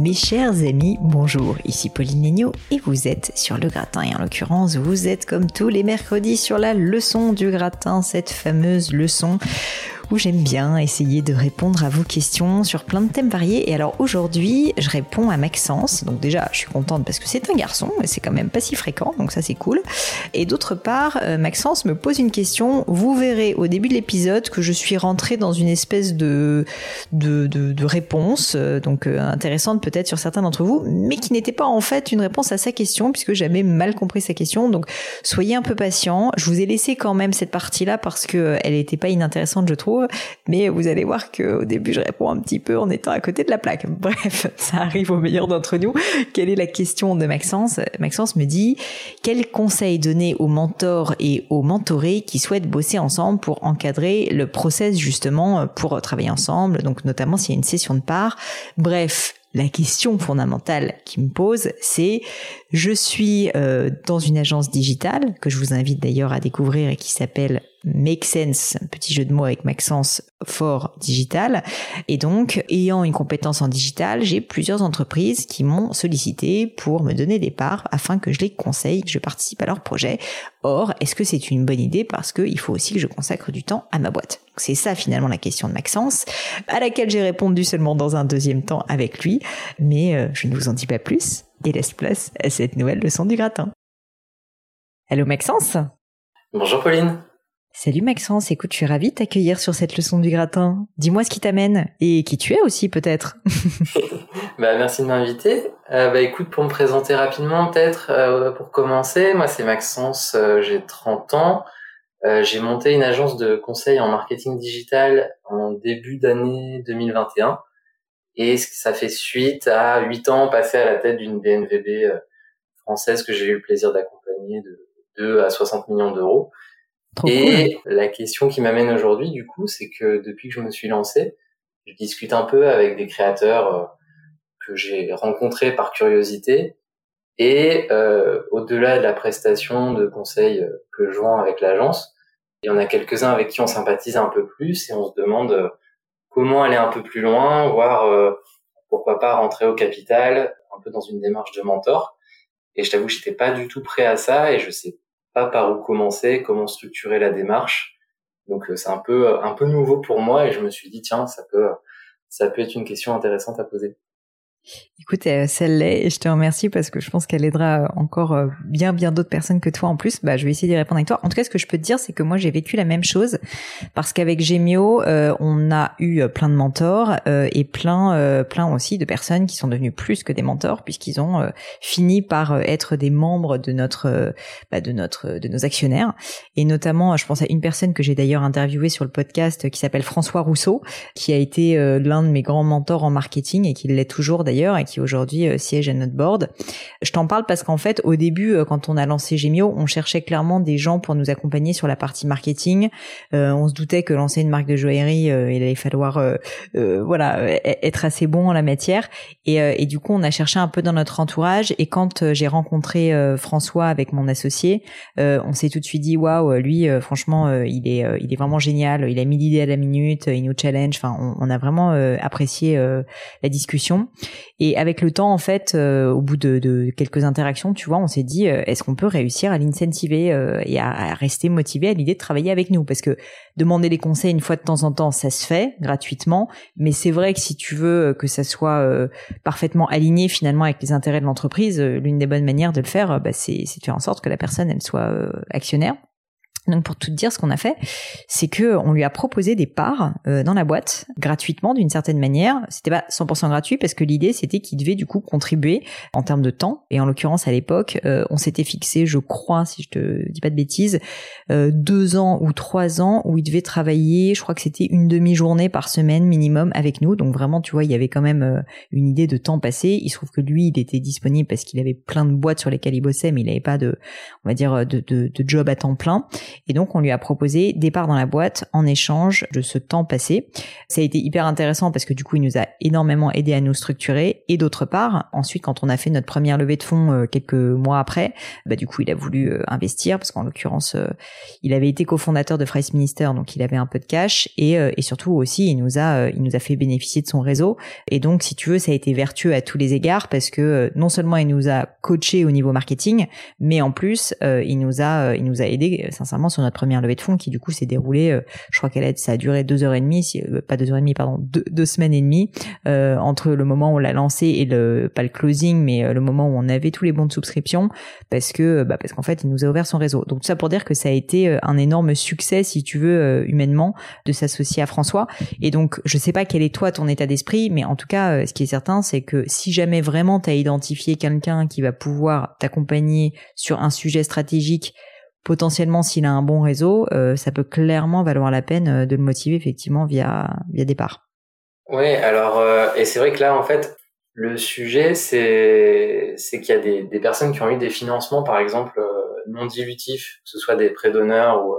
Mes chers amis, bonjour, ici Pauline Legno et vous êtes sur le gratin. Et en l'occurrence vous êtes comme tous les mercredis sur la leçon du gratin, cette fameuse leçon j'aime bien essayer de répondre à vos questions sur plein de thèmes variés. Et alors aujourd'hui, je réponds à Maxence. Donc déjà, je suis contente parce que c'est un garçon, mais c'est quand même pas si fréquent, donc ça c'est cool. Et d'autre part, euh, Maxence me pose une question. Vous verrez au début de l'épisode que je suis rentrée dans une espèce de, de, de, réponse, euh, donc euh, intéressante peut-être sur certains d'entre vous, mais qui n'était pas en fait une réponse à sa question, puisque j'avais mal compris sa question. Donc soyez un peu patient. Je vous ai laissé quand même cette partie-là parce que elle n'était pas inintéressante, je trouve mais vous allez voir qu'au début, je réponds un petit peu en étant à côté de la plaque. Bref, ça arrive au meilleur d'entre nous. Quelle est la question de Maxence? Maxence me dit, quel conseil donner aux mentors et aux mentorés qui souhaitent bosser ensemble pour encadrer le process justement pour travailler ensemble, donc notamment s'il y a une session de part? Bref, la question fondamentale qui me pose, c'est je suis euh, dans une agence digitale que je vous invite d'ailleurs à découvrir et qui s'appelle Make Sense, un petit jeu de mots avec Maxence fort digital. Et donc, ayant une compétence en digital, j'ai plusieurs entreprises qui m'ont sollicité pour me donner des parts afin que je les conseille, que je participe à leur projet. Or, est-ce que c'est une bonne idée? Parce qu'il faut aussi que je consacre du temps à ma boîte C'est ça finalement la question de Maxence, à laquelle j'ai répondu seulement dans un deuxième temps avec lui, mais euh, je ne vous en dis pas plus et laisse place à cette nouvelle leçon du gratin. Hello Maxence? Bonjour Pauline Salut Maxence, écoute, je suis ravie de t'accueillir sur cette leçon du gratin. Dis-moi ce qui t'amène et qui tu es aussi peut-être. bah merci de m'inviter. Euh, bah écoute, pour me présenter rapidement peut-être, euh, pour commencer, moi c'est Maxence, euh, j'ai 30 ans. j'ai monté une agence de conseil en marketing digital en début d'année 2021 et ça fait suite à 8 ans passés à la tête d'une BNVB française que j'ai eu le plaisir d'accompagner de 2 à 60 millions d'euros et la question qui m'amène aujourd'hui, du coup, c'est que depuis que je me suis lancé, je discute un peu avec des créateurs euh, que j'ai rencontrés par curiosité. Et euh, au-delà de la prestation de conseils euh, que je vends avec l'agence, il y en a quelques-uns avec qui on sympathise un peu plus et on se demande comment aller un peu plus loin, voire pourquoi pas rentrer au capital, un peu dans une démarche de mentor. Et je t'avoue, j'étais pas du tout prêt à ça et je sais pas par où commencer, comment structurer la démarche. Donc euh, c'est un peu euh, un peu nouveau pour moi et je me suis dit tiens ça peut ça peut être une question intéressante à poser. Écoute, euh, celle-là, et je te remercie parce que je pense qu'elle aidera encore euh, bien bien d'autres personnes que toi en plus. Bah, je vais essayer d'y répondre avec toi. En tout cas, ce que je peux te dire, c'est que moi j'ai vécu la même chose parce qu'avec Gemio, euh, on a eu plein de mentors et plein plein aussi de personnes qui sont devenues plus que des mentors puisqu'ils ont fini par être des membres de notre bah, de notre de nos actionnaires. Et notamment, je pense à une personne que j'ai d'ailleurs interviewée sur le podcast qui s'appelle François Rousseau, qui a été l'un de mes grands mentors en marketing et qui l'est toujours d'ailleurs et qui aujourd'hui euh, siège à notre board. Je t'en parle parce qu'en fait, au début, euh, quand on a lancé Gemio, on cherchait clairement des gens pour nous accompagner sur la partie marketing. Euh, on se doutait que lancer une marque de joaillerie, il allait falloir, voilà, e-, être assez bon en la matière. Et, du coup, on a cherché un peu dans notre entourage. Et quand j'ai rencontré François avec mon associé, on s'est tout de suite dit waouh, lui, franchement, il est, il est vraiment génial. Il a mis l'idée à la minute, il nous challenge. Enfin, on a vraiment apprécié la discussion. Et avec le temps, en fait, euh, au bout de, quelques interactions, tu vois, on s'est dit, euh, est-ce qu'on peut réussir à l'incentiver euh, et à, rester motivé à l'idée de travailler avec nous? Parce que demander des conseils une fois de temps en temps, ça se fait gratuitement, mais c'est vrai que si tu veux que ça soit parfaitement aligné finalement avec les intérêts de l'entreprise, l'une des bonnes manières de le faire, bah, c'est de faire en sorte que la personne elle soit actionnaire. Donc pour tout dire, ce qu'on a fait, c'est que on lui a proposé des parts euh, dans la boîte gratuitement d'une certaine manière. C'était pas 100% gratuit parce que l'idée c'était qu'il devait du coup contribuer en termes de temps. Et en l'occurrence à l'époque, euh, on s'était fixé, je crois, si je te dis pas de bêtises, euh, deux ans ou trois ans où il devait travailler. Je crois que c'était une demi-journée par semaine minimum avec nous. Donc vraiment, tu vois, il y avait quand même une idée de temps passé. Il se trouve que lui, il était disponible parce qu'il avait plein de boîtes sur lesquelles il bossait, mais il n'avait pas de, on va dire, de, de, de job à temps plein. Et donc, on lui a proposé départ dans la boîte en échange de ce temps passé. Ça a été hyper intéressant parce que du coup, il nous a énormément aidé à nous structurer. Et d'autre part, ensuite, quand on a fait notre première levée de fonds euh, quelques mois après, bah, du coup, il a voulu euh, investir parce qu'en l'occurrence, euh, il avait été cofondateur de Price Minister, donc il avait un peu de cash et, et surtout aussi, il nous a, il nous a fait bénéficier de son réseau. Et donc, si tu veux, ça a été vertueux à tous les égards parce que non seulement il nous a coaché au niveau marketing, mais en plus, il nous a, il nous a aidé sincèrement sur notre première levée de fonds qui du coup s'est déroulée, je crois qu'elle a, ça a duré deux heures et demie, pas deux heures et demie, pardon, deux, deux semaines et demie entre le moment où on l'a lancé et le pas le closing, mais le moment où on avait tous les bons de souscription parce que bah parce qu'en fait il nous a ouvert son réseau. Donc ça pour dire que ça a été euh, un énorme succès si tu veux euh, humainement de s'associer à François. Et donc je sais pas quel est toi ton état d'esprit, mais en tout cas euh, ce qui est certain c'est que si jamais vraiment tu as identifié quelqu'un qui va pouvoir t'accompagner sur un sujet stratégique potentiellement s'il a un bon réseau, ça peut clairement valoir la peine de le motiver effectivement via via départ. Oui, alors et c'est vrai que là en fait le sujet, c'est c'est qu'il y a des, des, personnes qui ont eu des financements, par exemple, euh, non dilutifs, que ce soit des prêts d'honneur ou,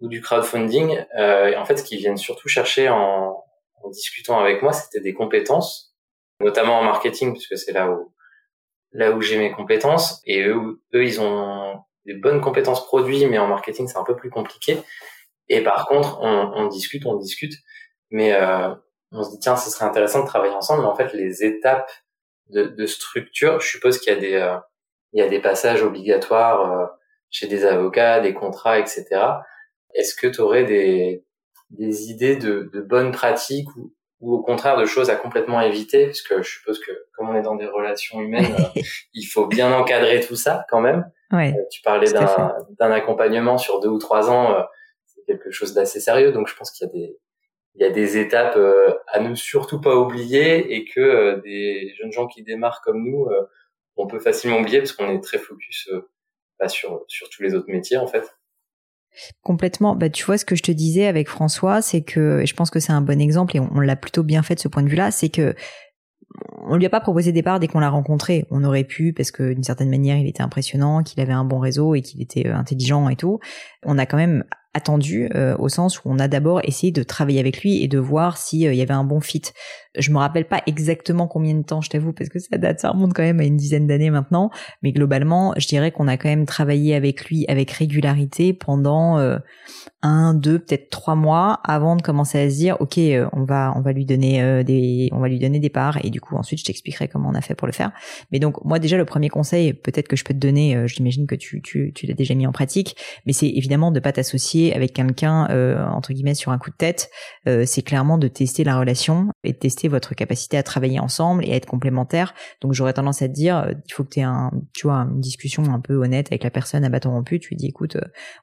ou du crowdfunding. Euh, et en fait, ce qu'ils viennent surtout chercher en, en discutant avec moi, c'était des compétences, notamment en marketing, puisque c'est là où là où j'ai mes compétences. Et eux, eux, ils ont des bonnes compétences produits, mais en marketing, c'est un peu plus compliqué. Et par contre, on, on discute, on discute, mais euh, on se dit tiens, ce serait intéressant de travailler ensemble, mais en fait, les étapes de, de structure, je suppose qu'il y a des euh, il y a des passages obligatoires euh, chez des avocats, des contrats, etc. Est-ce que tu aurais des, des idées de, de bonnes pratiques ou, ou, au contraire de choses à complètement éviter? Parce que je suppose que comme on est dans des relations humaines, euh, il faut bien encadrer tout ça quand même. Ouais, tu parlais d'un accompagnement sur deux ou trois ans, c'est quelque chose d'assez sérieux, donc je pense qu'il y a des il y a des étapes euh, à ne surtout pas oublier et que euh, des jeunes gens qui démarrent comme nous, euh, on peut facilement oublier parce qu'on est très focus bah, sur, sur tous les autres métiers en fait. Complètement. Bah, tu vois, ce que je te disais avec François, c'est que, et je pense que c'est un bon exemple et on, l'a plutôt bien fait de ce point de vue-là, c'est que on lui a pas proposé départ dès qu'on l'a rencontré. On aurait pu parce que d'une certaine manière, il était impressionnant, qu'il avait un bon réseau et qu'il était intelligent et tout. On a quand même attendu euh, au sens où on a d'abord essayé de travailler avec lui et de voir s'il euh, y avait un bon fit. Je me rappelle pas exactement combien de temps, je t'avoue, parce que ça date, ça remonte quand même à une dizaine d'années maintenant. Mais globalement, je dirais qu'on a quand même travaillé avec lui avec régularité pendant euh, un, deux, peut-être trois mois avant de commencer à se dire, ok, on va, on va lui donner des, on va lui donner des parts et du coup ensuite je t'expliquerai comment on a fait pour le faire. Mais donc moi déjà le premier conseil, peut-être que je peux te donner, j'imagine que tu, tu, tu l'as déjà mis en pratique, mais c'est évidemment de pas t'associer avec quelqu'un euh, entre guillemets sur un coup de tête, euh, c'est clairement de tester la relation et de tester votre capacité à travailler ensemble et à être complémentaire. Donc j'aurais tendance à te dire, euh, il faut que tu aies un, une discussion un peu honnête avec la personne à bâton rompu. Tu lui dis, écoute,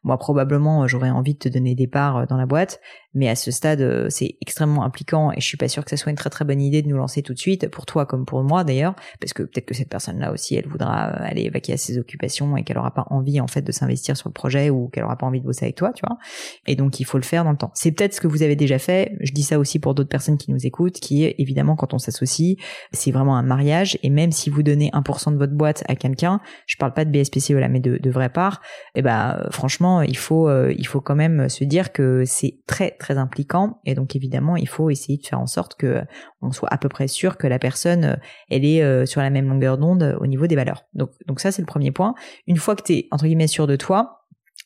moi probablement j'aurais envie de te donner des parts dans la boîte, mais à ce stade c'est extrêmement impliquant et je suis pas sûr que ça soit une très très bonne idée de nous lancer tout de suite pour toi comme pour moi d'ailleurs, parce que peut-être que cette personne-là aussi elle voudra aller vaquer à ses occupations et qu'elle aura pas envie en fait de s'investir sur le projet ou qu'elle aura pas envie de bosser avec toi, tu vois. Et donc il faut le faire dans le temps. C'est peut-être ce que vous avez déjà fait. Je dis ça aussi pour d'autres personnes qui nous écoutent, qui évidemment quand on s'associe, c'est vraiment un mariage. Et même si vous donnez 1% de votre boîte à quelqu'un, je parle pas de BSPCE là, mais de, de vraie part, et eh ben franchement il faut euh, il faut quand même se dire que c'est très très impliquant. Et donc évidemment il faut essayer de faire en sorte que on soit à peu près sûr que la personne euh, elle est euh, sur la même longueur d'onde au niveau des valeurs. Donc donc ça c'est le premier point. Une fois que tu es entre guillemets sûr de toi,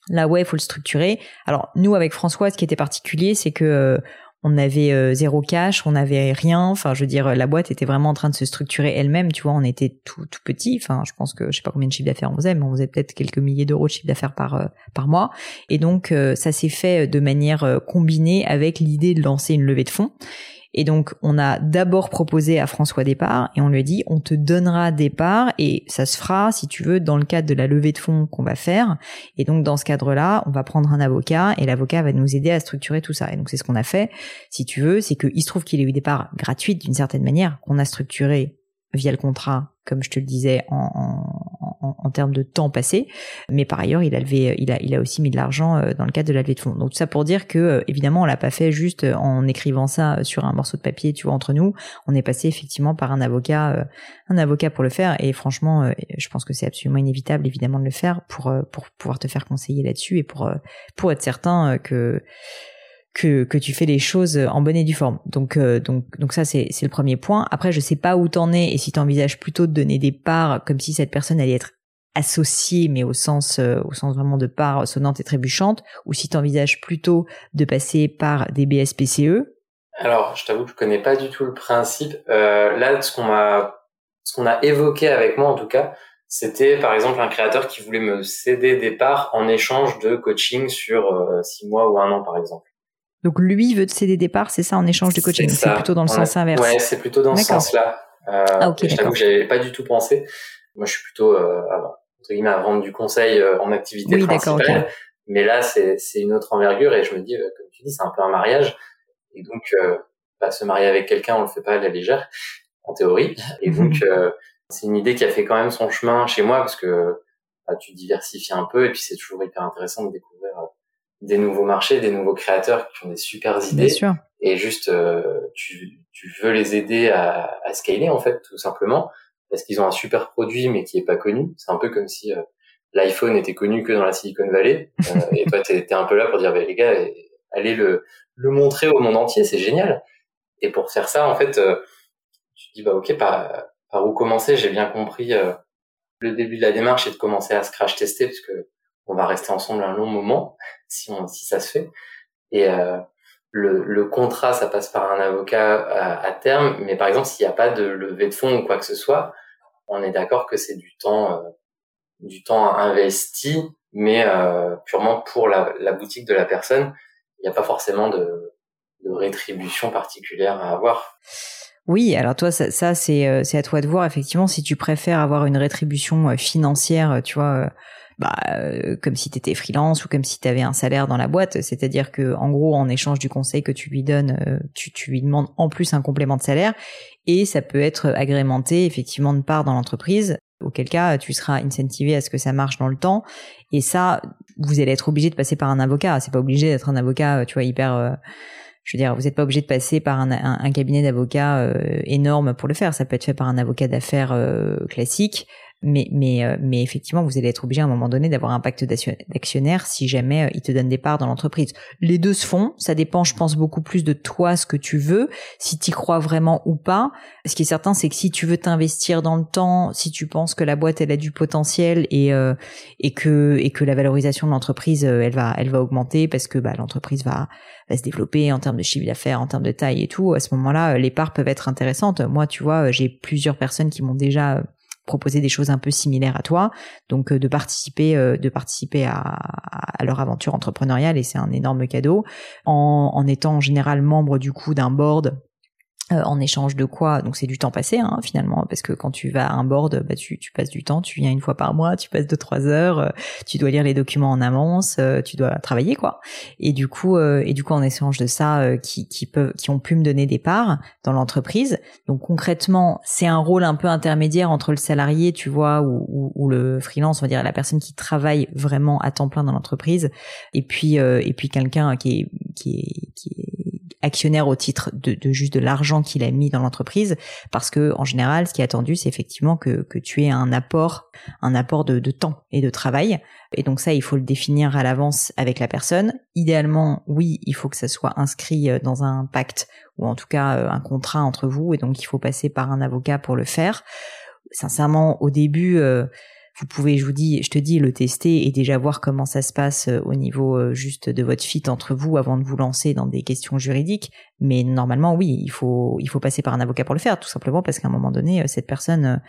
Là, ouais, il faut le structurer. Alors, nous, avec François, ce qui était particulier, c'est que euh, on avait euh, zéro cash, on n'avait rien. Enfin, je veux dire, la boîte était vraiment en train de se structurer elle-même. Tu vois, on était tout, tout petit. Enfin, je pense que je sais pas combien de chiffre d'affaires on faisait, mais on faisait peut-être quelques milliers d'euros de chiffre d'affaires par euh, par mois. Et donc, ça s'est fait de manière combinée avec l'idée de lancer une levée de fonds. Et donc, on a d'abord proposé à François des parts et on lui a dit, on te donnera des parts et ça se fera, si tu veux, dans le cadre de la levée de fonds qu'on va faire. Et donc, dans ce cadre-là, on va prendre un avocat et l'avocat va nous aider à structurer tout ça. Et donc, c'est ce qu'on a fait. Si tu veux, c'est qu'il se trouve qu'il a eu des parts gratuites d'une certaine manière qu'on a structuré via le contrat, comme je te le disais, en, en, termes de temps passé, mais par ailleurs, il a levé, il a, il a aussi mis de l'argent euh, dans le cadre de la levée de fonds. Donc tout ça pour dire que euh, évidemment, on l'a pas fait juste en écrivant ça sur un morceau de papier, tu vois, entre nous. On est passé effectivement par un avocat, un avocat pour le faire, et franchement, je pense que c'est absolument inévitable, évidemment, de le faire pour pour pouvoir te faire conseiller là-dessus et pour pour être certain que que, que tu fais les choses en bonne et due forme. Donc euh, donc donc ça c'est c'est le premier point. Après je sais pas où t'en es et si tu envisages plutôt de donner des parts comme si cette personne allait être associée mais au sens euh, au sens vraiment de parts sonnantes et trébuchantes ou si tu envisages plutôt de passer par des BSPCE. Alors, je t'avoue que je connais pas du tout le principe. Euh, là ce qu'on m'a ce qu'on a évoqué avec moi en tout cas, c'était par exemple un créateur qui voulait me céder des parts en échange de coaching sur euh, six mois ou un an par exemple. Donc lui veut te céder des parts, c'est ça en échange de coaching? C'est plutôt dans le sens inverse. Ouais, c'est plutôt dans ce sens-là. Euh, ah, ok. Je t'avoue que j'avais pas du tout pensé. Moi, je suis plutôt euh, entre guillemets à vendre du conseil euh, en activité oui, principale. Mais là, c'est une autre envergure et je me dis, euh, comme tu dis, c'est un peu un mariage. Et donc, euh, bah, se marier avec quelqu'un, on le fait pas à la légère, en théorie. Et mhm. donc, c'est une idée qui a fait quand même son chemin chez moi parce que bah, tu diversifies un peu et puis c'est toujours hyper intéressant de découvrir des nouveaux marchés, des nouveaux créateurs qui ont des super idées. sûr. Et juste, euh, tu, tu veux les aider à, à scaler en fait, tout simplement, parce qu'ils ont un super produit mais qui est pas connu. C'est un peu comme si euh, l'iPhone était connu que dans la Silicon Valley, euh, et toi t'es es un peu là pour dire, bah, les gars, allez le, le montrer au monde entier, c'est génial. Et pour faire ça, en fait, tu te dis, bah ok, par, par où commencer? J'ai bien compris le début de la démarche et de commencer à se crash tester, parce que on va rester ensemble un long moment si on si ça se fait. Et euh, le, le, contrat ça passe par un avocat à, terme mais par exemple s'il n'y a pas de levée de fonds ou quoi que ce soit on est d'accord que c'est du temps euh, du temps investi mais euh, purement pour la, la, boutique de la personne. Il n'y a pas forcément de, de rétribution particulière à avoir. Oui, alors toi, ça, ça c'est c'est à toi de voir. Effectivement si tu préfères avoir une rétribution financière, tu vois, bah, euh, comme si tu étais freelance ou comme si tu avais un salaire dans la boîte. C'est-à-dire que en gros, en échange du conseil que tu lui donnes, euh, tu, tu lui demandes en plus un complément de salaire. Et ça peut être agrémenté effectivement de part dans l'entreprise. Auquel cas tu seras incentivé à ce que ça marche dans le temps. Et ça vous allez être obligé de passer par un avocat. C'est pas obligé d'être un avocat tu vois hyper je veux dire, vous n'êtes pas obligé de passer par un, un, cabinet d'avocats énorme pour le faire. Ça peut être fait par un avocat d'affaires classique mais mais euh, mais effectivement vous allez être obligé à un moment donné d'avoir un pacte d'actionnaire si jamais euh, il te donne des parts dans l'entreprise. Les deux se font, ça dépend je pense beaucoup plus de toi ce que tu veux, si tu crois vraiment ou pas. Ce qui est certain c'est que si tu veux t'investir dans le temps, si tu penses que la boîte elle a du potentiel et euh, et que et que la valorisation de l'entreprise elle va elle va augmenter parce que bah l'entreprise va va se développer en termes de chiffre d'affaires, en termes de taille et tout, à ce moment-là les parts peuvent être intéressantes. Moi tu vois, j'ai plusieurs personnes qui m'ont déjà proposer des choses un peu similaires à toi, donc euh, de participer, euh, de participer à, à, leur aventure entrepreneuriale et c'est un énorme cadeau. En, en étant en général membre du coup d'un board euh, en échange de quoi Donc c'est du temps passé hein, finalement, parce que quand tu vas à un board, bah, tu, tu, passes du temps, tu viens une fois par mois, tu passes deux trois heures, euh, tu dois lire les documents en avance, euh, tu dois travailler quoi. Et du coup, et du coup en échange de ça, qui, qui peuvent, qui ont pu me donner des parts dans l'entreprise. Donc concrètement, c'est un rôle un peu intermédiaire entre le salarié, tu vois, ou, ou, le freelance, on va dire la personne qui travaille vraiment à temps plein dans l'entreprise, et puis et puis quelqu'un qui est qui est qui est actionnaire au titre de, de juste de l'argent qu'il a mis dans l'entreprise, parce que en général, ce qui est attendu, c'est effectivement que, que tu aies un apport, un apport de, de temps et de travail. Et donc ça, il faut le définir à l'avance avec la personne. Idéalement, oui, il faut que ça soit inscrit euh, dans un pacte ou en tout cas euh, un contrat entre vous, et donc il faut passer par un avocat pour le faire. Sincèrement, au début, euh, vous pouvez, je vous dis, je te dis, le tester et déjà voir comment ça se passe euh, au niveau euh, juste de votre fit entre vous avant de vous lancer dans des questions juridiques. Mais normalement, oui, il faut, il faut passer par un avocat pour le faire, tout simplement parce qu'à un moment donné, euh, cette personne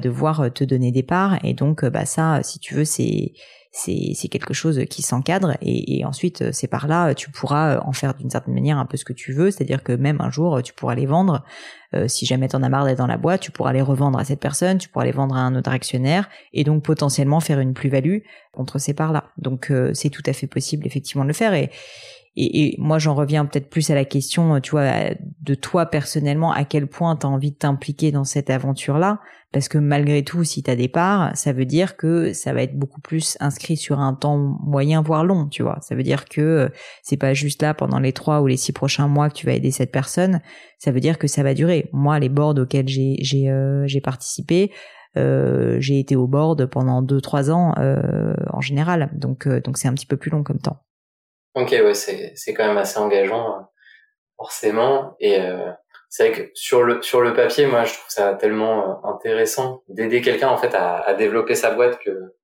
devoir te donner des parts. Et donc, bah ça, si tu veux, c'est c'est quelque chose qui s'encadre. Et, ensuite euh, c'est par là tu pourras euh, en faire d'une certaine manière un peu ce que tu veux. C'est-à-dire que même un jour tu pourras les vendre. Euh, si jamais t'en as marre d'être dans la boîte tu pourras les revendre à cette personne tu pourras les vendre à un autre actionnaire et donc potentiellement faire une plus-value contre ces parts là donc c'est tout à fait possible effectivement de le faire. Et et, et moi j'en reviens peut-être plus à la question, tu vois, de toi personnellement, à quel point tu as envie de t'impliquer dans cette aventure-là, parce que malgré tout, si tu as des parts, ça veut dire que ça va être beaucoup plus inscrit sur un temps moyen, voire long, tu vois. Ça veut dire que euh, c'est pas juste là pendant les trois ou les six prochains mois que tu vas aider cette personne, ça veut dire que ça va durer. Moi, les boards auxquels j'ai j'ai euh, participé, euh, j'ai été au board pendant deux trois ans euh, en général, donc euh, donc c'est un petit peu plus long comme temps. Ok, ouais, c'est c'est quand même assez engageant forcément et c'est vrai que sur le sur le papier, moi, je trouve ça tellement euh, intéressant d'aider quelqu'un en fait à, à, développer sa boîte que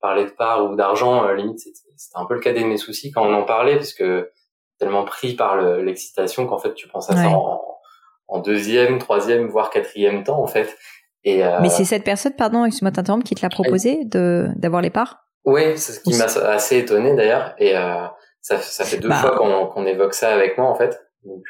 parler de part ou d'argent, euh, limite, c'était un peu le cas de mes soucis quand on en parlait, parce que tellement pris par l'excitation qu'en fait tu penses à ça en, en, deuxième, troisième, voire quatrième temps en fait. Et euh, mais c'est cette personne, pardon, excuse-moi t'interrompre, qui te l'a proposé de d'avoir les parts? Oui, c'est ce qui m'a assez étonné d'ailleurs, et euh, ça, ça fait deux bah fois qu'on qu'on évoque ça avec moi en fait. Donc,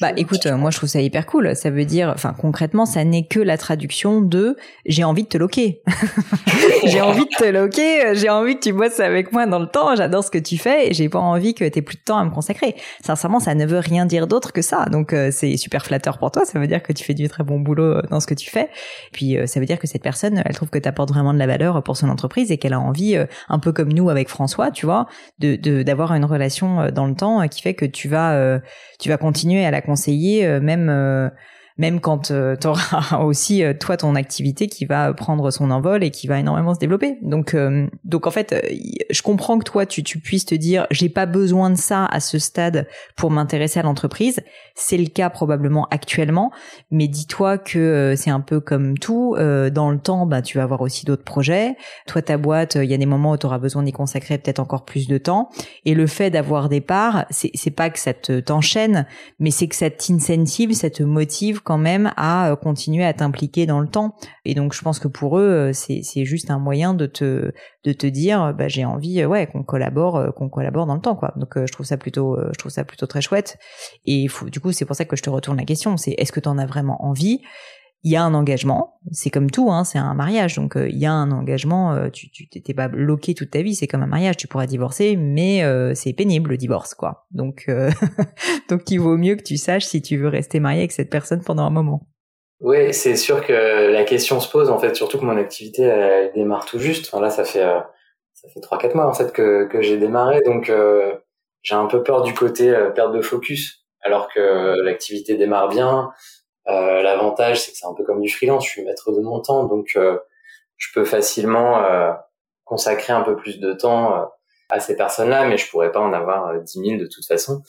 bah écoute, moi je trouve ça hyper cool. Ça veut dire, enfin concrètement, ça n'est que la traduction de j'ai envie de te loquer. j'ai envie de te loquer, j'ai envie que tu bosses avec moi dans le temps, j'adore ce que tu fais et j'ai pas envie que t'aies plus de temps à me consacrer. Sincèrement, ça ne veut rien dire d'autre que ça. Donc euh, c'est super flatteur pour toi, ça veut dire que tu fais du très bon boulot euh, dans ce que tu fais. Puis euh, ça veut dire que cette personne, elle trouve que tu apportes vraiment de la valeur pour son entreprise et qu'elle a envie, un peu comme nous avec François, tu vois, de d'avoir une relation dans le temps qui fait que tu vas tu vas continuer à la conseiller, euh, même euh, même quand euh, tu auras aussi euh, toi ton activité qui va prendre son envol et qui va énormément se développer. Donc euh, donc en fait, je comprends que toi tu tu puisses te dire j'ai pas besoin de ça à ce stade pour m'intéresser à l'entreprise. C'est le cas probablement actuellement, mais dis-toi que c'est un peu comme tout dans le temps, bah tu vas avoir aussi d'autres projets. Toi ta boîte, il y a des moments où tu auras besoin d'y consacrer peut-être encore plus de temps et le fait d'avoir des parts, c'est c'est pas que ça te t'enchaîne, mais c'est que ça t'incentive, ça te motive quand même à euh, continuer à t'impliquer dans le temps. Et donc je pense que pour eux, euh, c'est juste un moyen de te de te dire bah j'ai envie ouais qu'on collabore qu'on collabore dans le temps quoi. Donc je trouve ça plutôt je trouve ça plutôt très chouette. Et du coup c'est pour ça que je te retourne la question, c'est est-ce que tu en as vraiment envie? Il y a un engagement, c'est comme tout, hein, c'est un mariage, donc il y a un engagement. tu tu t'es pas bloqué toute ta vie, c'est comme un mariage, tu pourras divorcer, mais c'est pénible le divorce, quoi. Donc donc il vaut mieux que tu saches si tu veux rester marié avec cette personne pendant un moment. Oui, c'est sûr que la question se pose en fait, surtout que mon activité elle, démarre tout juste. Là, ça fait ça fait trois quatre mois en fait que que j'ai démarré, donc j'ai un peu peur du côté perte de focus, alors que l'activité démarre bien euh, L'avantage, c'est que c'est un peu comme du freelance. Je suis maître de mon temps, donc euh, je peux facilement euh, consacrer un peu plus de temps euh, à ces personnes-là, mais je pourrais pas en avoir 10 000 de toute façon.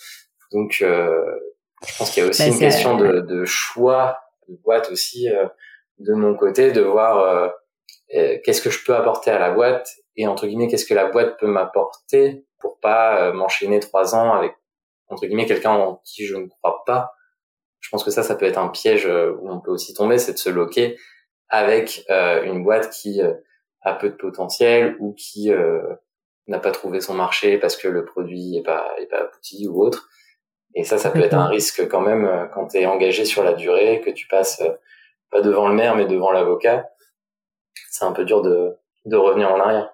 Donc, je pense qu'il y a aussi bah, une question de, de, choix de boîte aussi de mon côté, de voir qu'est-ce que je peux apporter à la boîte et entre guillemets qu'est-ce que la boîte peut m'apporter pour pas m'enchaîner trois ans avec entre guillemets quelqu'un en qui je ne crois pas je pense que ça, ça peut être un piège euh, où on peut aussi tomber, c'est de se loquer avec euh, une boîte qui euh, a peu de potentiel ou qui n'a pas trouvé son marché parce que le produit est pas est pas abouti ou autre. Et ça, ça peut être un risque quand même quand tu es engagé sur la durée, que tu passes pas devant le maire mais devant l'avocat. C'est un peu dur de, de revenir en arrière.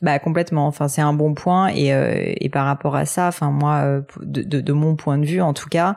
Bah complètement. Enfin c'est un bon point et, et par rapport à ça, enfin moi de, de, de, mon point de vue en tout cas,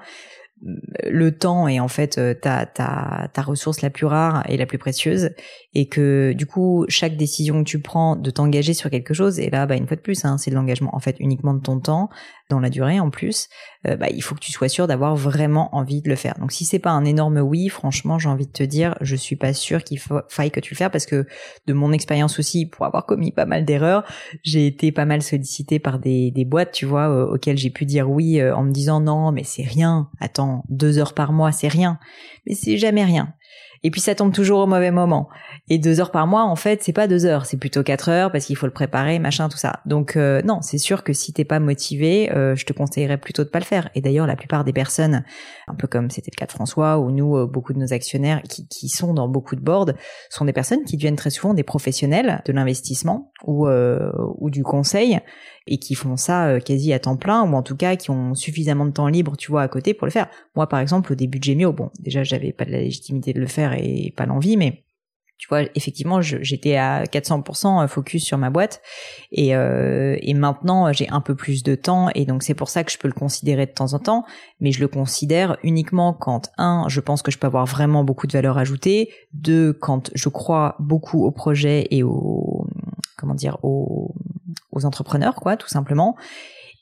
le temps est en fait euh, ta, ta, ta ressource la plus rare et la plus précieuse et que du coup chaque décision que tu prends de t'engager sur quelque chose et là bah une fois de plus hein, c'est de l'engagement en fait uniquement de ton temps dans la durée en plus euh, bah il faut que tu sois sûr d'avoir vraiment envie de le faire. Donc si c'est pas un énorme oui franchement j'ai envie de te dire je suis pas sûr qu'il faille que tu le fasses parce que de mon expérience aussi pour avoir commis pas mal d'erreurs j'ai été pas mal sollicité par des, des boîtes tu vois euh, auxquelles j'ai pu dire oui en me disant non mais c'est rien attends deux heures par mois c'est rien mais c'est jamais rien et puis ça tombe toujours au mauvais moment. Et deux heures par mois, en fait, c'est pas deux heures, c'est plutôt quatre heures parce qu'il faut le préparer, machin, tout ça. Donc euh, non, c'est sûr que si t'es pas motivé, euh, je te conseillerais plutôt de pas le faire. Et d'ailleurs, la plupart des personnes, un peu comme c'était le cas de François ou nous, euh, beaucoup de nos actionnaires qui, sont dans beaucoup de boards, sont des personnes qui deviennent très souvent des professionnels de l'investissement ou du conseil et qui font ça euh, quasi à temps plein ou en tout cas qui ont suffisamment de temps libre, tu vois, à côté pour le faire. Moi, par exemple, au début de Gemio, bon, déjà, j'avais pas de la légitimité de le faire et pas l'envie, mais tu vois, effectivement, j'étais à 400% focus sur ma boîte et, euh, et maintenant j'ai un peu plus de temps et donc c'est pour ça que je peux le considérer de temps en temps, mais je le considère uniquement quand un, je pense que je peux avoir vraiment beaucoup de valeur ajoutée, deux, quand je crois beaucoup au projet et au comment dire aux, aux entrepreneurs quoi, tout simplement,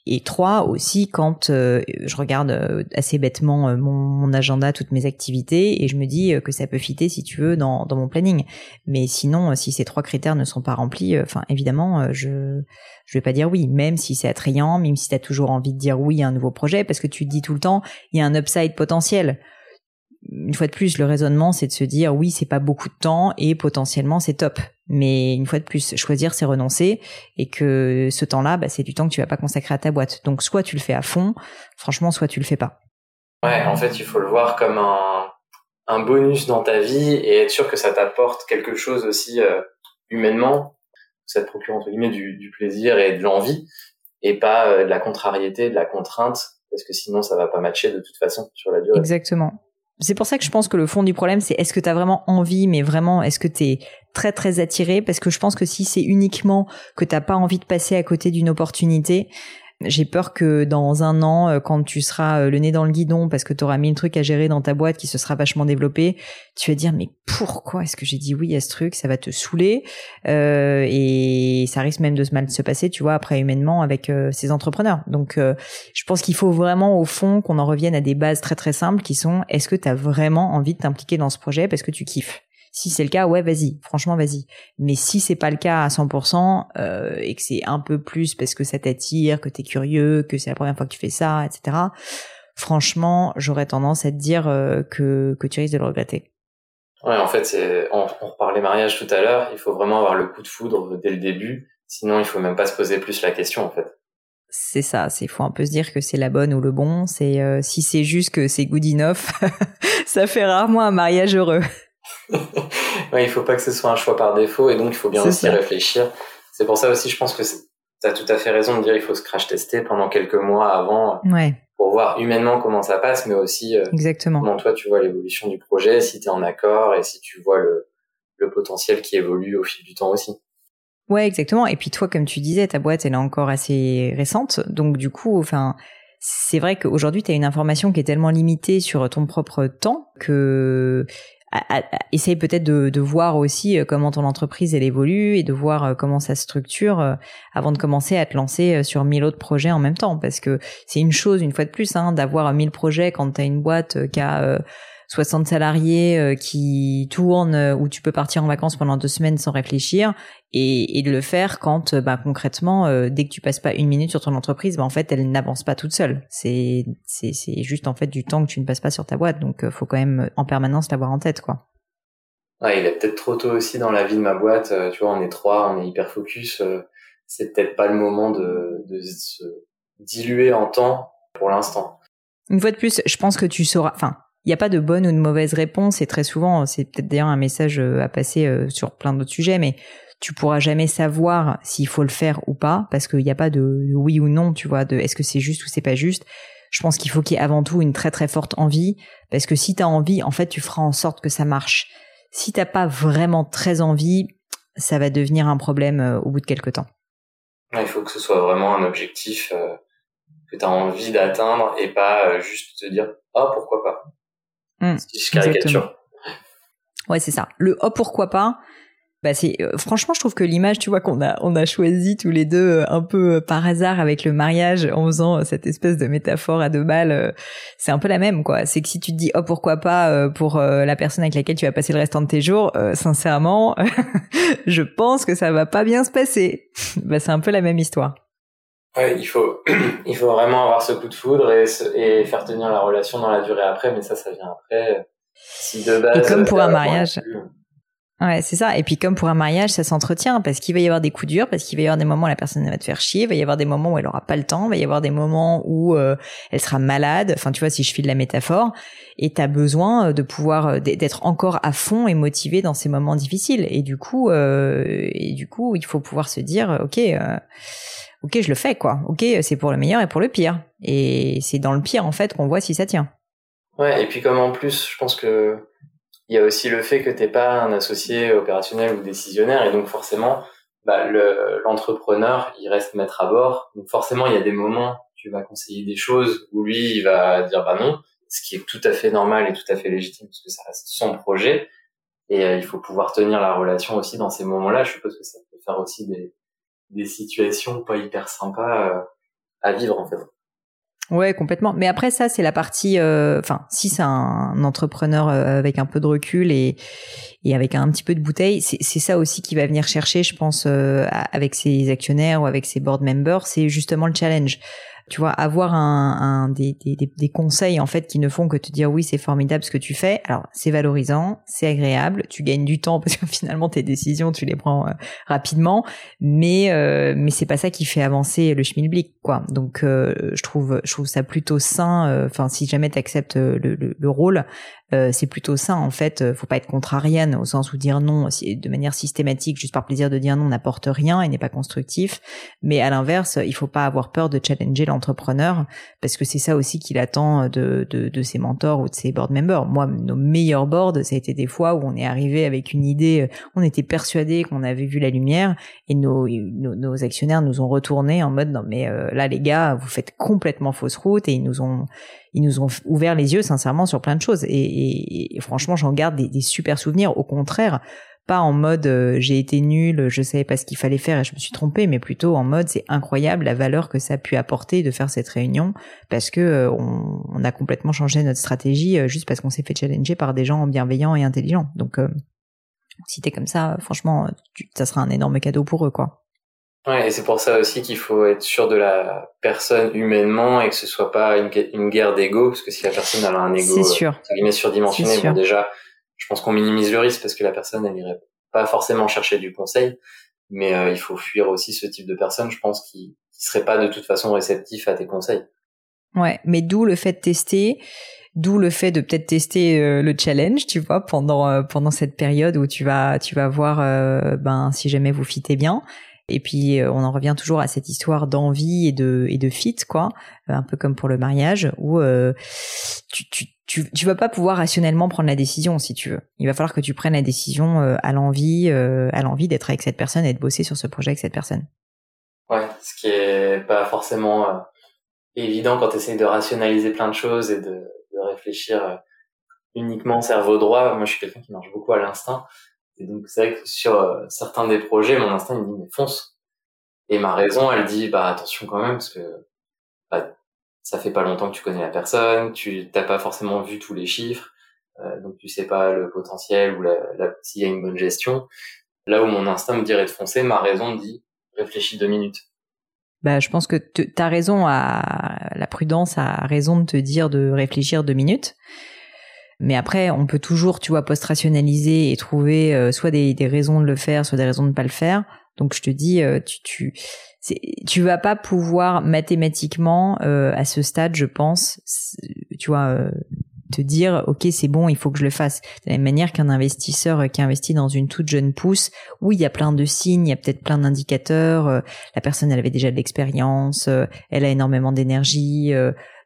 et trois aussi quand euh, je regarde euh, assez bêtement euh, mon, agenda, toutes mes activités et je me dis que ça peut fitter si tu veux dans, dans mon planning. Mais sinon, si ces trois critères ne sont pas remplis, enfin évidemment, je je vais pas dire oui, même si c'est attrayant, même si tu as toujours envie de dire oui à un nouveau projet, parce que tu te dis tout le temps, il y a un upside potentiel une fois de plus, le raisonnement, c'est de se dire oui, c'est pas beaucoup de temps et potentiellement c'est top. Mais une fois de plus, choisir, c'est renoncer et que ce temps-là, bah, c'est du temps que tu vas pas consacrer à ta boîte. Donc soit tu le fais à fond, franchement, soit tu le fais pas. Ouais, en fait, il faut le voir comme un, un bonus dans ta vie et être sûr que ça t'apporte quelque chose aussi euh, humainement. Ça te procure entre guillemets du, du plaisir et de l'envie et pas euh, de la contrariété, de la contrainte parce que sinon ça va pas matcher de toute façon sur la durée. Exactement. C'est pour ça que je pense que le fond du problème, c'est est-ce que tu as vraiment envie, mais vraiment, est-ce que tu es très très attiré? Parce que je pense que si c'est uniquement que t'as pas envie de passer à côté d'une opportunité, j'ai peur que dans un an, euh, quand tu seras euh, le nez dans le guidon parce que tu auras mis un truc à gérer dans ta boîte qui se sera vachement développé, tu vas dire mais pourquoi est-ce que j'ai dit oui à ce truc? Ça va te saouler. Euh, et ça risque même de mal se passer, tu vois, après humainement avec euh, ces entrepreneurs. Donc, je pense qu'il faut vraiment au fond qu'on en revienne à des bases très très simples qui sont est-ce que tu as vraiment envie de t'impliquer dans ce projet parce que tu kiffes? Si c'est le cas, ouais, vas-y, franchement, vas-y. Mais si c'est pas le cas à 100% euh, et que c'est un peu plus parce que ça t'attire, que t'es curieux, que c'est la première fois que tu fais ça, etc. Franchement, j'aurais tendance à te dire euh, que que tu risques de le regretter. Ouais, en fait, c'est on, on reparlait mariage tout à l'heure. Il faut vraiment avoir le coup de foudre dès le début. Sinon, il faut même pas se poser plus la question, en fait c'est ça, c'est faut un peu se dire que c'est la bonne ou le bon. C'est euh, si c'est juste que c'est good enough, ça fait rarement un mariage heureux. Ouais, il faut pas que ce soit un choix par défaut et donc il faut bien aussi réfléchir. C'est pour ça aussi, je pense que tu as tout à fait raison de dire il faut se crash tester pendant quelques mois avant ouais. pour voir humainement comment ça passe, mais aussi euh, Exactement. comment toi tu vois l'évolution du projet, si tu es en accord et si tu vois le, le potentiel qui évolue au fil du temps aussi. Ouais, exactement. Et puis toi, comme tu disais, ta boîte, elle est encore assez récente. Donc du coup, enfin, c'est vrai qu'aujourd'hui, tu as une information qui est tellement limitée sur ton propre temps que essaye peut-être de, voir aussi euh, comment ton entreprise elle évolue et de voir euh, comment ça se structure euh, avant de commencer à te lancer sur mille autres projets en même temps. Parce que c'est une chose une fois de plus hein, d'avoir mille projets quand tu une boîte qui a 60 salariés euh, qui tournent euh, où tu peux partir en vacances pendant deux semaines sans réfléchir et, et de le faire quand euh, bah, concrètement dès que tu passes pas une minute sur ton entreprise bah, en fait elle n'avance pas toute seule. C'est c'est c'est juste en fait du temps que tu ne passes pas sur ta boîte. Donc faut quand même en permanence l'avoir en tête quoi. Il est peut-être trop tôt aussi dans la vie de ma boîte tu vois on est trois on est hyper focus c'est peut-être pas le moment de, de se diluer en temps pour l'instant. Une fois de plus je pense que tu sauras enfin il n'y a pas de bonne ou de mauvaise réponse et très souvent, c'est peut-être d'ailleurs un message euh, à passer euh, sur plein d'autres sujets, mais tu pourras jamais savoir s'il faut le faire ou pas parce qu'il n'y a pas de oui ou non, tu vois, de est-ce que c'est juste ou c'est pas juste. Je pense qu'il faut qu'il y ait avant tout une très très forte envie parce que si tu as envie, en fait, tu feras en sorte que ça marche. Si t'as pas vraiment très envie, ça va devenir un problème euh, au bout de quelques temps. Il faut que ce soit vraiment un objectif que tu as envie d'atteindre et pas juste te dire ah pourquoi pas? Mmh, caricature. Ouais, c'est ça. Le oh pourquoi pas. Bah c'est euh, franchement, je trouve que l'image, tu vois, qu'on a on a choisi tous les deux euh, un peu euh, par hasard avec le mariage en faisant cette espèce de métaphore à deux balles, c'est un peu la même quoi. C'est que si tu te dis oh pourquoi pas pour la personne avec laquelle tu vas passer le restant de tes jours, sincèrement, je pense que ça va pas bien se passer. bah c'est un peu la même histoire. Ouais, il faut, il faut vraiment avoir ce coup de foudre et, et, faire tenir la relation dans la durée après, mais ça, ça vient après. Si de base. Et comme pour un mariage. Ouais, c'est ça. Et puis comme pour un mariage, ça s'entretient parce qu'il va y avoir des coups durs, parce qu'il va y avoir des moments où la personne va te faire chier, il va y avoir des moments où elle aura pas le temps, il va y avoir des moments où euh, elle sera malade. Enfin, tu vois, si je file la métaphore, et t'as besoin euh, de pouvoir euh, d'être encore à fond et motivé dans ces moments difficiles. Et du coup, euh, et du coup, il faut pouvoir se dire, ok. Euh, ok, je le fais, quoi. Ok, c'est pour le meilleur et pour le pire. Et c'est dans le pire, en fait, qu'on voit si ça tient. Ouais, et puis comme en plus, je pense que il y a aussi le fait que t'es pas un associé opérationnel ou décisionnaire et donc forcément bah, l'entrepreneur il reste maître à bord donc forcément il y a des moments tu vas conseiller des choses où lui il va dire bah non ce qui est tout à fait normal et tout à fait légitime parce que ça reste son projet et euh, il faut pouvoir tenir la relation aussi dans ces moments-là je suppose que ça peut faire aussi des des situations pas hyper sympas euh, à vivre en fait Ouais, complètement. Mais après ça, c'est la partie. Euh, enfin, si c'est un entrepreneur euh, avec un peu de recul et et avec un petit peu de bouteille, c'est ça aussi qui va venir chercher, je pense, avec ses actionnaires ou avec ses board members, c'est justement le challenge tu vois, avoir un, un des, des, des, conseils en fait qui ne font que te dire oui c'est formidable ce que tu fais. Alors c'est valorisant, c'est agréable, tu gagnes du temps parce que finalement tes décisions tu les prends euh, rapidement, mais euh, mais c'est pas ça qui fait avancer le schmilblick quoi. Donc euh, je trouve je trouve ça plutôt sain. Euh, enfin si jamais tu acceptes le, le, le, rôle, euh, c'est plutôt ça en fait. Euh, faut pas être contrarienne au sens où dire non de manière systématique juste par plaisir de dire non n'apporte rien et n'est pas constructif. Mais à l'inverse, il faut pas avoir peur de challenger l'entrepreneur parce que c'est ça aussi qu'il attend de, de, de, ses mentors ou de ses board members. Moi, nos meilleurs boards, ça a été des fois où on est arrivé avec une idée, euh, on était persuadé qu'on avait vu la lumière et nos, nos, actionnaires nous ont retourné en mode non mais là les gars, vous faites complètement fausse route et ils nous ont ils nous ont ouvert les yeux sincèrement sur plein de choses. Et, franchement, j'en garde des, super souvenirs. Au contraire, pas en mode euh, j'ai été nul, je savais pas ce qu'il fallait faire et je me suis trompé, mais plutôt en mode c'est incroyable la valeur que ça a pu apporter de faire cette réunion parce que euh, on, a complètement changé notre stratégie euh, juste parce qu'on s'est fait challenger par des gens bienveillants et intelligents. Donc si t'es comme ça, franchement, ça sera un énorme cadeau pour eux, quoi. Ouais, et c'est pour ça aussi qu'il faut être sûr de la personne humainement et que ce soit pas une, une guerre d'ego, parce que si la personne a un ego sûr. Euh, surdimensionné, bon déjà, je pense qu'on minimise le risque parce que la personne elle irait pas forcément chercher du conseil, mais euh, il faut fuir aussi ce type de personne, je pense, qui, qui serait pas de toute façon réceptif à tes conseils. Ouais, mais d'où le fait de tester, d'où le fait de peut-être tester euh, le challenge, tu vois, pendant pendant cette période où tu vas tu vas voir ben si jamais vous fitez bien et puis euh, on en revient toujours à cette histoire d'envie et de fit quoi, euh, un peu comme pour le mariage où euh, tu tu vas pas pouvoir rationnellement prendre la décision si tu veux. Il va falloir que tu prennes la décision à l'envie à l'envie d'être avec cette personne et de bosser sur ce projet avec cette personne. Ouais, ce qui est pas forcément évident quand tu essayes de rationaliser plein de choses et de, de réfléchir uniquement cerveau droit. Moi, je suis quelqu'un qui marche beaucoup à l'instinct. Et donc, c'est vrai que sur euh, certains des projets, mon instinct, me dit, mais fonce. Et ma raison, elle dit, bah, attention quand même, parce que, bah, ça fait pas longtemps que tu connais la personne, tu t'as pas forcément vu tous les chiffres, euh, donc tu sais pas le potentiel ou la, s'il y a une bonne gestion. Là où mon instinct me dirait de foncer, ma raison dit, réfléchis deux minutes. Bah, je pense que ta raison a, la prudence a raison de te dire de réfléchir deux minutes. Mais après, on peut toujours, tu vois, post-rationaliser et trouver euh, soit des, des, raisons de le faire, soit des raisons de ne pas le faire. Donc je te dis, euh, tu tu tu vas pas pouvoir mathématiquement euh, à ce stade, je pense, tu vois, te dire ok c'est bon il faut que je le fasse de la même manière qu'un investisseur qui investit dans une toute jeune pousse où il y a plein de signes il y a peut-être plein d'indicateurs la personne elle avait déjà de l'expérience elle a énormément d'énergie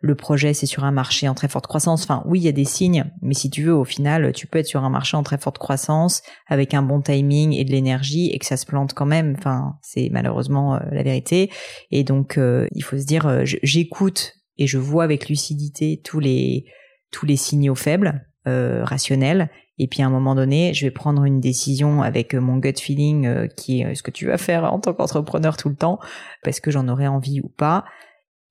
le projet c'est sur un marché en très forte croissance. Enfin, oui, il y a des signes, mais si tu veux, au final, tu peux être sur un marché en très forte croissance avec un bon timing et de l'énergie et que ça se plante quand même. Enfin, c'est malheureusement euh, la vérité. Et donc, euh, il faut se dire, euh, j'écoute et je vois avec lucidité tous les tous les signaux faibles, rationnels. Et puis à un moment donné, je vais prendre une décision avec mon gut feeling, qui est ce que tu vas faire en tant qu'entrepreneur tout le temps, parce que j'en aurais envie ou pas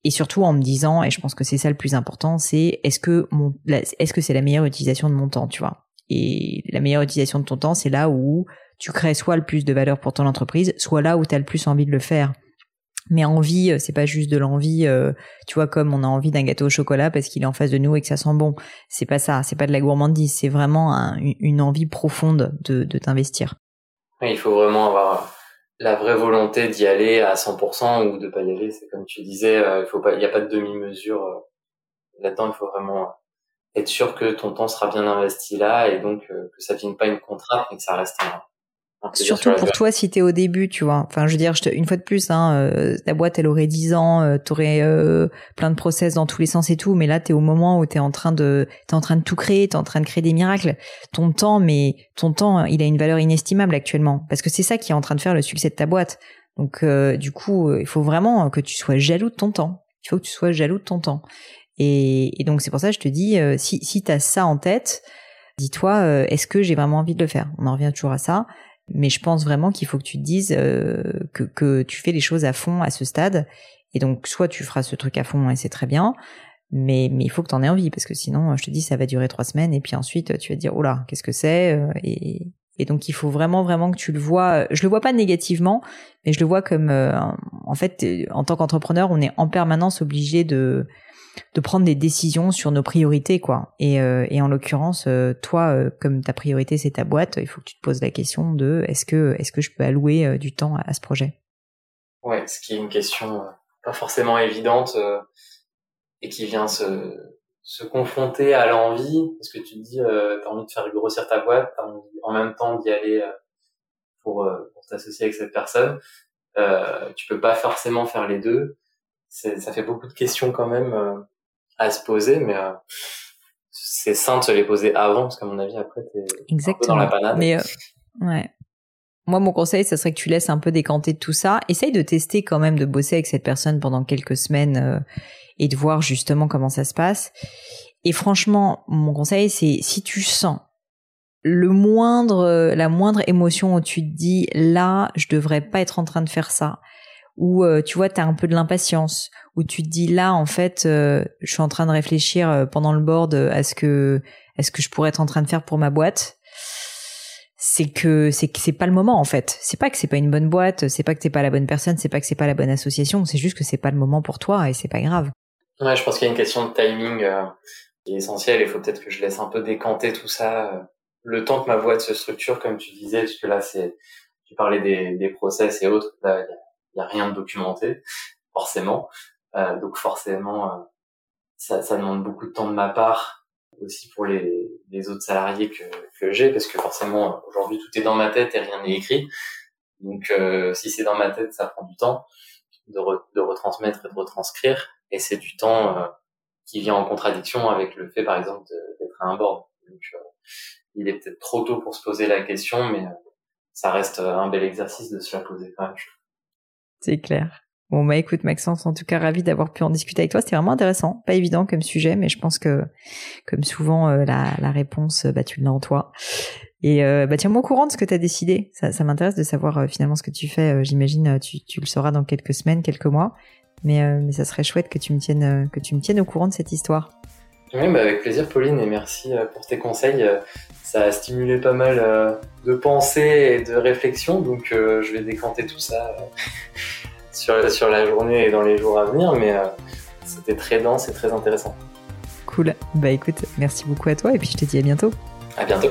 et surtout en me disant, et je pense que c'est ça le plus important, c'est est-ce que mon, est-ce que c'est la meilleure utilisation de mon temps, tu vois Et la meilleure utilisation de ton temps, c'est là où tu crées soit le plus de valeur pour ton entreprise, soit là où tu as le plus envie de le faire. Mais envie, euh, c'est pas juste de l'envie, euh, tu vois, comme on a envie d'un gâteau au chocolat parce qu'il est en face de nous et que ça sent bon. C'est pas ça, c'est pas de la gourmandise, c'est vraiment une envie profonde de, t'investir. Il faut vraiment avoir la vraie volonté d'y aller à 100% ou de pas y aller, c'est comme tu disais, euh, il faut pas, il n'y a pas de demi-mesure là-dedans. Il faut vraiment être sûr que ton temps sera bien investi là et donc que ça ne devienne pas une contrainte mais que ça reste Surtout pour toi si t'es au début, tu vois. Enfin, je veux dire, je te, une fois de plus, hein, euh, ta boîte, elle aurait 10 ans, euh, t'aurais euh, plein de process dans tous les sens et tout, mais là, t'es au moment où t'es en train de, t'es en train de tout créer, t'es en train de créer des miracles. Ton temps, mais ton temps, il a une valeur inestimable actuellement, parce que c'est ça qui est en train de faire le succès de ta boîte. Donc, du coup, il faut vraiment que tu sois jaloux de ton temps. Il faut que tu sois jaloux de ton temps. Et, et donc, c'est pour ça que je te dis, si si t'as ça en tête, dis-toi, est-ce que j'ai vraiment envie de le faire? On en revient toujours à ça. Mais je pense vraiment qu'il faut que tu te dises euh, que, que tu fais les choses à fond à ce stade. Et donc, soit tu feras ce truc à fond et c'est très bien, mais, mais il faut que tu en aies envie parce que sinon, je te dis, ça va durer trois semaines et puis ensuite, tu vas te dire, oh là, qu'est-ce que c'est euh, et, et donc, il faut vraiment, vraiment que tu le vois. Je le vois pas négativement, mais je le vois comme, euh, en fait, en tant qu'entrepreneur, on est en permanence obligé de de prendre des décisions sur nos priorités quoi. Et, euh, et en l'occurrence euh, toi euh, comme ta priorité c'est ta boîte il faut que tu te poses la question de est-ce que est-ce que je peux allouer du temps à, ce projet? Ouais ce qui est une question pas forcément évidente et qui vient se se confronter à l'envie parce que tu te dis t'as envie de faire grossir ta boîte t'as envie en même temps d'y aller pour pour t'associer avec cette personne tu peux pas forcément faire les deux ça fait beaucoup de questions quand même euh, à se poser, mais euh, c'est sain de se les poser avant, parce qu'à mon avis, après, t'es dans la panade. Mais, euh, ouais. Moi, mon conseil, ça serait que tu laisses un peu décanter tout ça. Essaye de tester quand même, de bosser avec cette personne pendant quelques semaines et de voir justement comment ça se passe. Et franchement, mon conseil, c'est si tu sens le moindre, la moindre émotion où tu te dis là, je devrais pas être en train de faire ça, où euh, tu vois, tu as un peu de l'impatience, où tu te dis là, en fait, euh, je suis en train de réfléchir euh, pendant le board à ce que, est-ce que je pourrais être en train de faire pour ma boîte. C'est que c'est que c'est pas le moment en fait. C'est pas que c'est pas une bonne boîte, c'est pas que t'es pas la bonne personne, c'est pas que c'est pas la bonne association, c'est juste que c'est pas le moment pour toi et c'est pas grave. Ouais, je pense qu'il y a une question de timing qui est essentielle. Il faut peut-être que je laisse un peu décanter tout ça, le temps que ma boîte se structure, comme tu disais, parce que là c'est, tu parlais des, des process et autres. Rien de documenté forcément. Euh, donc forcément euh, ça, ça demande beaucoup de temps de ma part aussi pour les, les autres salariés que, que j'ai parce que forcément aujourd'hui tout est dans ma tête et rien n'est écrit. Donc euh, si c'est dans ma tête ça prend du temps de, de retransmettre et de retranscrire. Et c'est du temps euh, qui vient en contradiction avec le fait par exemple d'être à un board. Donc euh, il est peut-être trop tôt pour se poser la question mais ça reste un bel exercice de se la poser quand même c'est clair. Bon bah écoute Maxence, en tout cas ravi d'avoir pu en discuter avec toi. C'était vraiment intéressant, pas évident comme sujet, mais je pense que comme souvent euh, la, la, réponse, bah tu l'as en toi. Et euh, bah tiens-moi au courant de ce que tu as décidé. Ça, ça m'intéresse de savoir euh, finalement ce que tu fais. J'imagine tu, tu le sauras dans quelques semaines, quelques mois, mais mais ça serait chouette que tu me tiennes que tu me tiennes au courant de cette histoire. Oui, bah avec plaisir Pauline et merci pour tes conseils. Ça a stimulé pas mal de pensées et de réflexions, donc je vais décanter tout ça sur, sur la journée et dans les jours à venir, mais euh, c'était très dense et très intéressant. Cool. Bah écoute, merci beaucoup à toi et puis je te dis à bientôt. À bientôt.